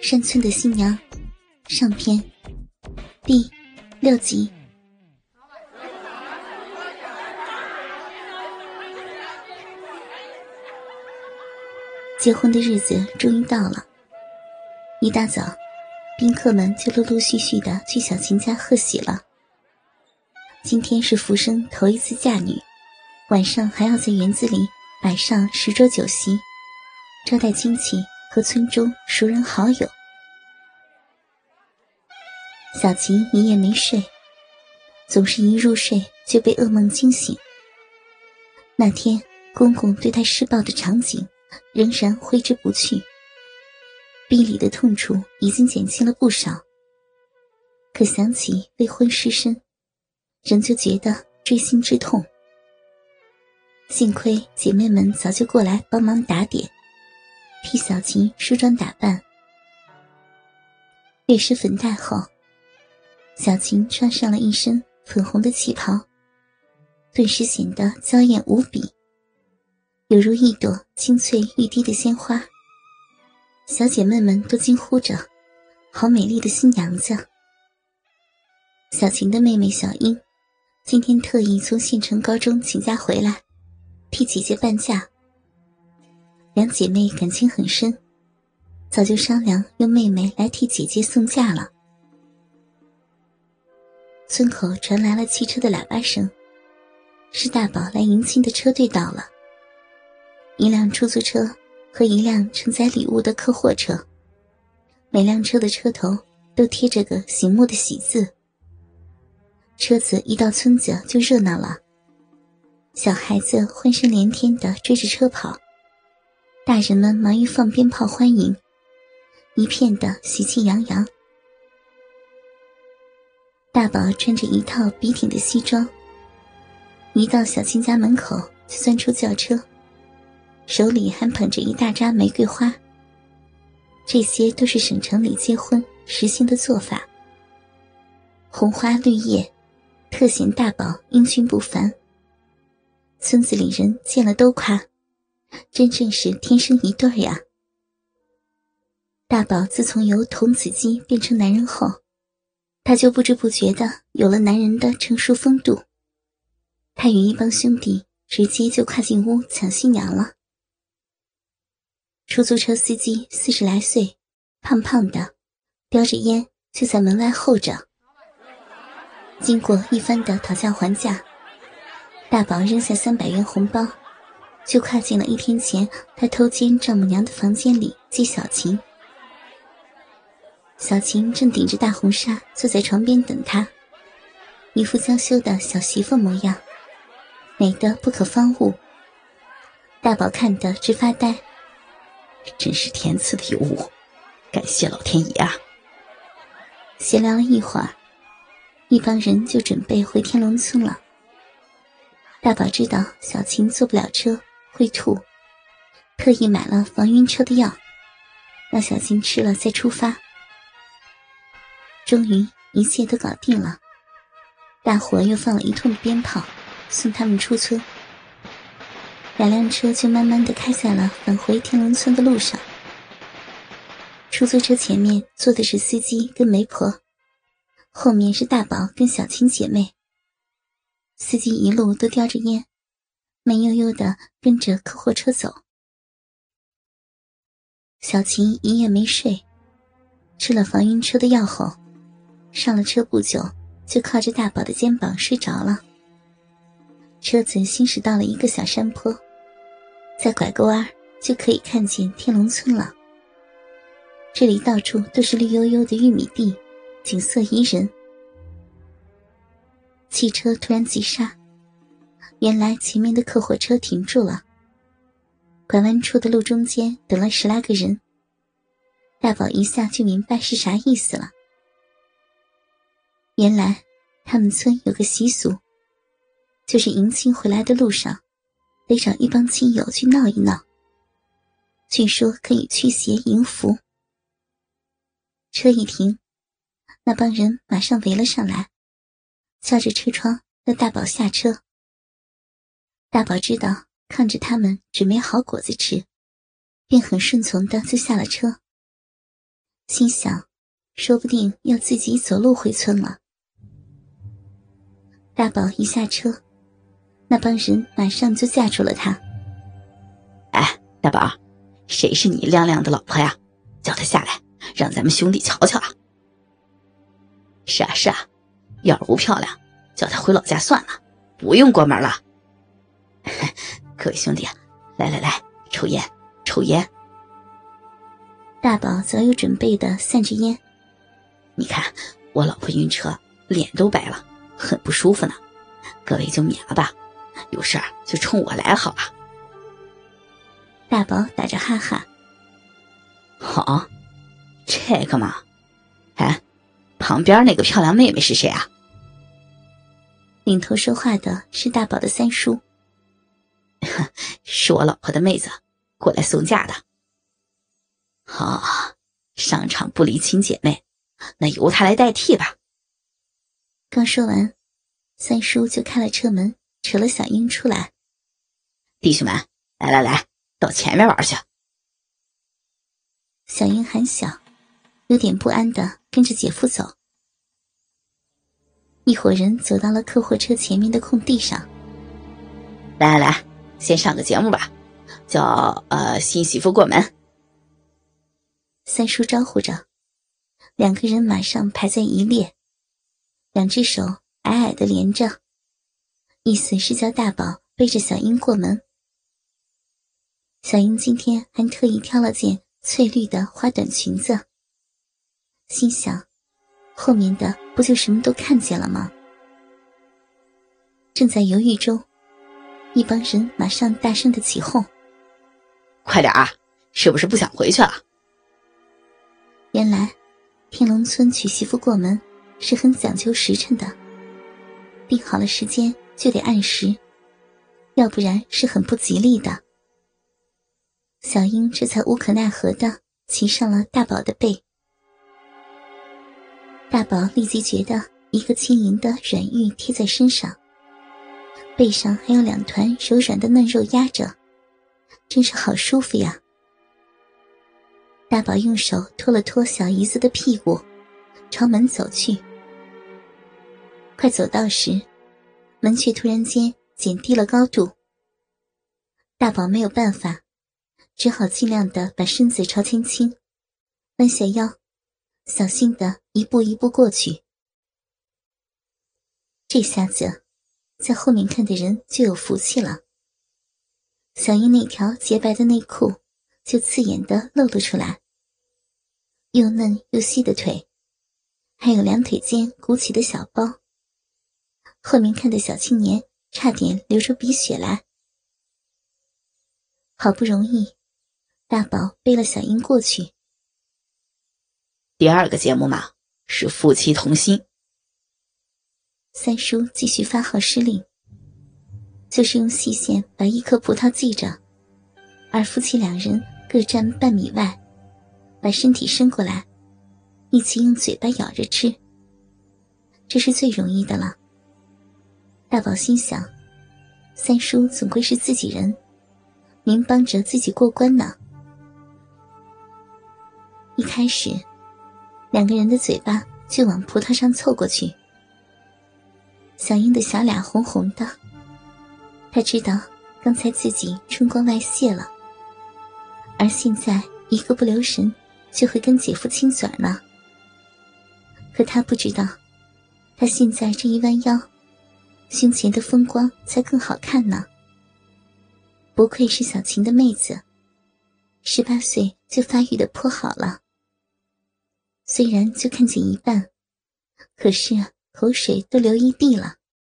山村的新娘上篇第六集。结婚的日子终于到了，一大早，宾客们就陆陆续续的去小琴家贺喜了。今天是福生头一次嫁女，晚上还要在园子里摆上十桌酒席，招待亲戚。和村中熟人好友，小琴一夜没睡，总是一入睡就被噩梦惊醒。那天公公对她施暴的场景仍然挥之不去，臂里的痛楚已经减轻了不少，可想起未婚失身，仍旧觉得锥心之痛。幸亏姐妹们早就过来帮忙打点。替小琴梳妆打扮，略施粉黛后，小琴穿上了一身粉红的旗袍，顿时显得娇艳无比，犹如一朵清翠欲滴的鲜花。小姐妹们都惊呼着：“好美丽的新娘子！”小琴的妹妹小英，今天特意从县城高中请假回来，替姐姐伴嫁。两姐妹感情很深，早就商量用妹妹来替姐姐送嫁了。村口传来了汽车的喇叭声，是大宝来迎亲的车队到了。一辆出租车和一辆承载礼物的客货车，每辆车的车头都贴着个醒目的“喜”字。车子一到村子就热闹了，小孩子欢声连天的追着车跑。大人们忙于放鞭炮欢迎，一片的喜气洋洋。大宝穿着一套笔挺的西装，一到小青家门口就钻出轿车，手里还捧着一大扎玫瑰花。这些都是省城里结婚时兴的做法。红花绿叶，特显大宝英俊不凡。村子里人见了都夸。真正是天生一对呀！大宝自从由童子鸡变成男人后，他就不知不觉的有了男人的成熟风度。他与一帮兄弟直接就跨进屋抢新娘了。出租车司机四十来岁，胖胖的，叼着烟就在门外候着。经过一番的讨价还价，大宝扔下三百元红包。就跨进了一天前他偷奸丈母娘的房间里接小琴。小琴正顶着大红纱坐在床边等他，一副娇羞的小媳妇模样，美得不可方物。大宝看得直发呆，真是天赐的尤物，感谢老天爷啊！闲聊了一会儿，一帮人就准备回天龙村了。大宝知道小琴坐不了车。会吐，特意买了防晕车的药，让小青吃了再出发。终于一切都搞定了，大伙又放了一通鞭炮，送他们出村。两辆车就慢慢的开在了返回天龙村的路上。出租车前面坐的是司机跟媒婆，后面是大宝跟小青姐妹。司机一路都叼着烟。慢悠悠的跟着客货车走，小琴一夜没睡，吃了防晕车的药后，上了车不久就靠着大宝的肩膀睡着了。车子行驶到了一个小山坡，再拐个弯就可以看见天龙村了。这里到处都是绿油油的玉米地，景色宜人。汽车突然急刹。原来前面的客货车停住了，拐弯处的路中间等了十来个人。大宝一下就明白是啥意思了。原来他们村有个习俗，就是迎亲回来的路上，得找一帮亲友去闹一闹。据说可以驱邪迎福。车一停，那帮人马上围了上来，敲着车窗让大宝下车。大宝知道看着他们准没好果子吃，便很顺从的就下了车。心想，说不定要自己走路回村了。大宝一下车，那帮人马上就架住了他。哎，大宝，谁是你亮亮的老婆呀？叫她下来，让咱们兄弟瞧瞧啊！是啊是啊，要是不漂亮，叫她回老家算了，不用过门了。各位兄弟，来来来，抽烟，抽烟。大宝早有准备的散着烟，你看我老婆晕车，脸都白了，很不舒服呢。各位就免了吧，有事儿就冲我来好了。大宝打着哈哈，好，这个嘛，哎，旁边那个漂亮妹妹是谁啊？领头说话的是大宝的三叔，是我老婆的妹子，过来送嫁的。好，商场不离亲姐妹，那由她来代替吧。刚说完，三叔就开了车门，扯了小英出来。弟兄们，来来来，到前面玩去。小英还小，有点不安的跟着姐夫走。一伙人走到了客货车前面的空地上。来来来，先上个节目吧，叫呃新媳妇过门。三叔招呼着，两个人马上排在一列，两只手矮矮的连着，意思是叫大宝背着小英过门。小英今天还特意挑了件翠绿的花短裙子，心想，后面的不就什么都看见了吗？正在犹豫中，一帮人马上大声的起哄：“快点啊！是不是不想回去了？”原来，天龙村娶媳妇过门是很讲究时辰的，定好了时间就得按时，要不然是很不吉利的。小英这才无可奈何的骑上了大宝的背，大宝立即觉得一个轻盈的软玉贴在身上，背上还有两团柔软的嫩肉压着，真是好舒服呀。大宝用手托了托小姨子的屁股，朝门走去。快走到时，门却突然间减低了高度。大宝没有办法，只好尽量的把身子朝前倾，弯下腰，小心的一步一步过去。这下子，在后面看的人就有福气了。小英那条洁白的内裤。就刺眼的露了出来，又嫩又细的腿，还有两腿间鼓起的小包。后面看的小青年差点流出鼻血来。好不容易，大宝背了小英过去。第二个节目嘛，是夫妻同心。三叔继续发号施令，就是用细线把一颗葡萄系着，而夫妻两人。各站半米外，把身体伸过来，一起用嘴巴咬着吃。这是最容易的了。大宝心想，三叔总归是自己人，明帮着自己过关呢。一开始，两个人的嘴巴就往葡萄上凑过去。小英的小脸红红的，他知道刚才自己春光外泄了。而现在一个不留神，就会跟姐夫亲嘴了。可他不知道，他现在这一弯腰，胸前的风光才更好看呢。不愧是小琴的妹子，十八岁就发育的颇好了。虽然就看见一半，可是口水都流一地了。